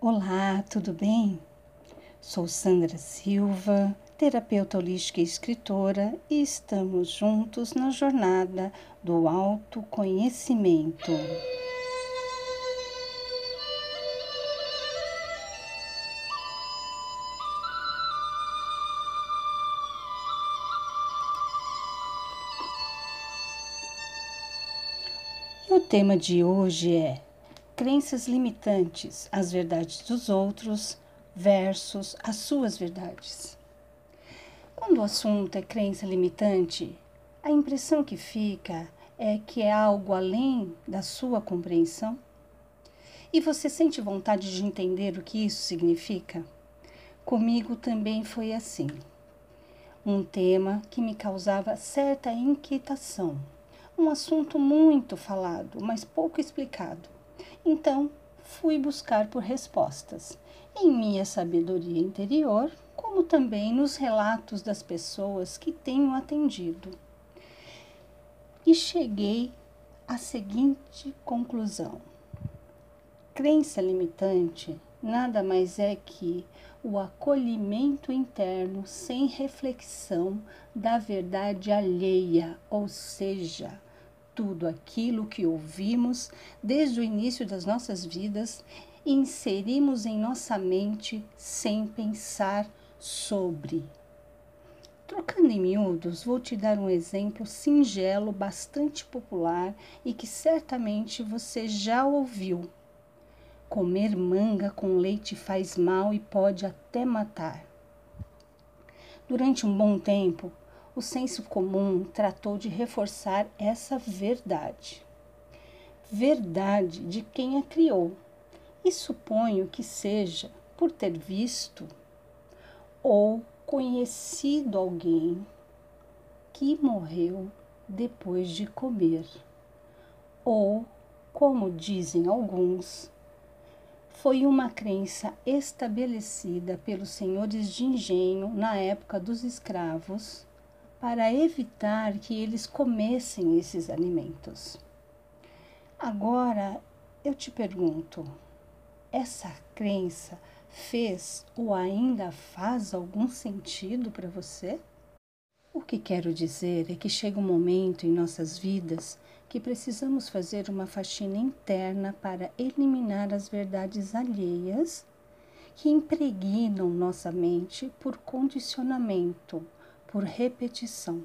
Olá, tudo bem? Sou Sandra Silva, terapeuta holística e escritora, e estamos juntos na jornada do autoconhecimento. E o tema de hoje é crenças limitantes às verdades dos outros versus as suas verdades. Quando o assunto é crença limitante, a impressão que fica é que é algo além da sua compreensão. E você sente vontade de entender o que isso significa? Comigo também foi assim. Um tema que me causava certa inquietação. Um assunto muito falado, mas pouco explicado então, fui buscar por respostas em minha sabedoria interior, como também nos relatos das pessoas que tenho atendido. E cheguei à seguinte conclusão: crença limitante nada mais é que o acolhimento interno sem reflexão da verdade alheia, ou seja, tudo aquilo que ouvimos desde o início das nossas vidas e inserimos em nossa mente sem pensar sobre. Trocando em miúdos, vou te dar um exemplo singelo, bastante popular e que certamente você já ouviu. Comer manga com leite faz mal e pode até matar. Durante um bom tempo, o senso comum tratou de reforçar essa verdade. Verdade de quem a criou, e suponho que seja por ter visto ou conhecido alguém que morreu depois de comer, ou, como dizem alguns, foi uma crença estabelecida pelos senhores de engenho na época dos escravos para evitar que eles comessem esses alimentos. Agora eu te pergunto: essa crença fez ou ainda faz algum sentido para você? O que quero dizer é que chega um momento em nossas vidas que precisamos fazer uma faxina interna para eliminar as verdades alheias que impregnam nossa mente por condicionamento por repetição.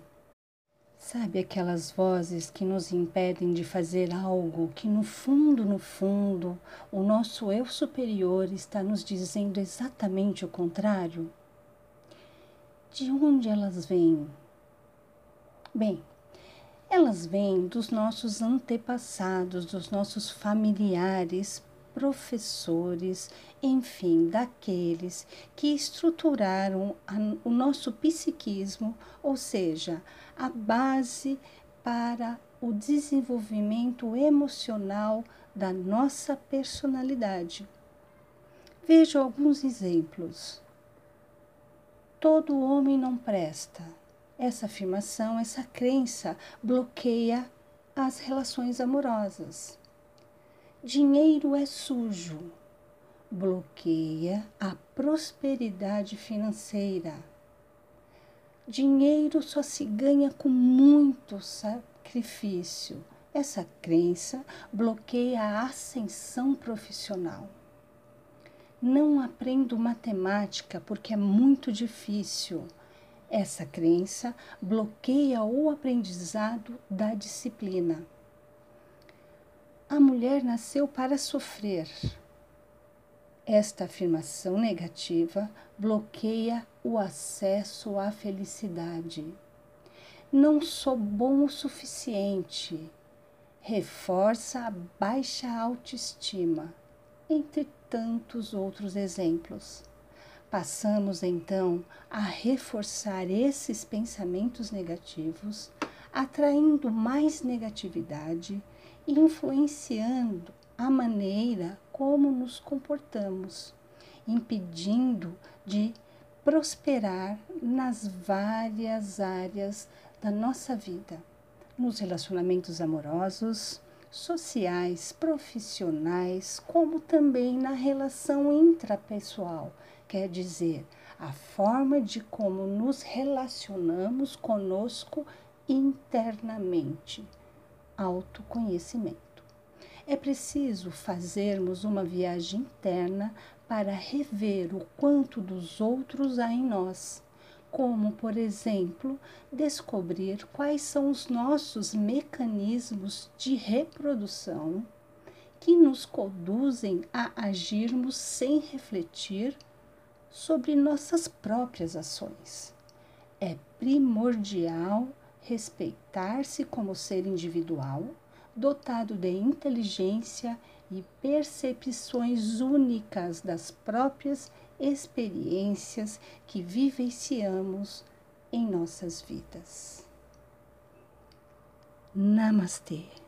Sabe aquelas vozes que nos impedem de fazer algo que no fundo, no fundo, o nosso eu superior está nos dizendo exatamente o contrário? De onde elas vêm? Bem, elas vêm dos nossos antepassados, dos nossos familiares, professores, enfim, daqueles que estruturaram a, o nosso psiquismo, ou seja, a base para o desenvolvimento emocional da nossa personalidade. Veja alguns exemplos. Todo homem não presta. Essa afirmação, essa crença bloqueia as relações amorosas. Dinheiro é sujo, bloqueia a prosperidade financeira. Dinheiro só se ganha com muito sacrifício. Essa crença bloqueia a ascensão profissional. Não aprendo matemática porque é muito difícil. Essa crença bloqueia o aprendizado da disciplina. A mulher nasceu para sofrer. Esta afirmação negativa bloqueia o acesso à felicidade. Não sou bom o suficiente. Reforça a baixa autoestima, entre tantos outros exemplos. Passamos então a reforçar esses pensamentos negativos, atraindo mais negatividade influenciando a maneira como nos comportamos, impedindo de prosperar nas várias áreas da nossa vida, nos relacionamentos amorosos, sociais, profissionais, como também na relação intrapessoal, quer dizer, a forma de como nos relacionamos conosco internamente. Autoconhecimento. É preciso fazermos uma viagem interna para rever o quanto dos outros há em nós, como, por exemplo, descobrir quais são os nossos mecanismos de reprodução que nos conduzem a agirmos sem refletir sobre nossas próprias ações. É primordial respeitar-se como ser individual, dotado de inteligência e percepções únicas das próprias experiências que vivenciamos em nossas vidas. Namastê.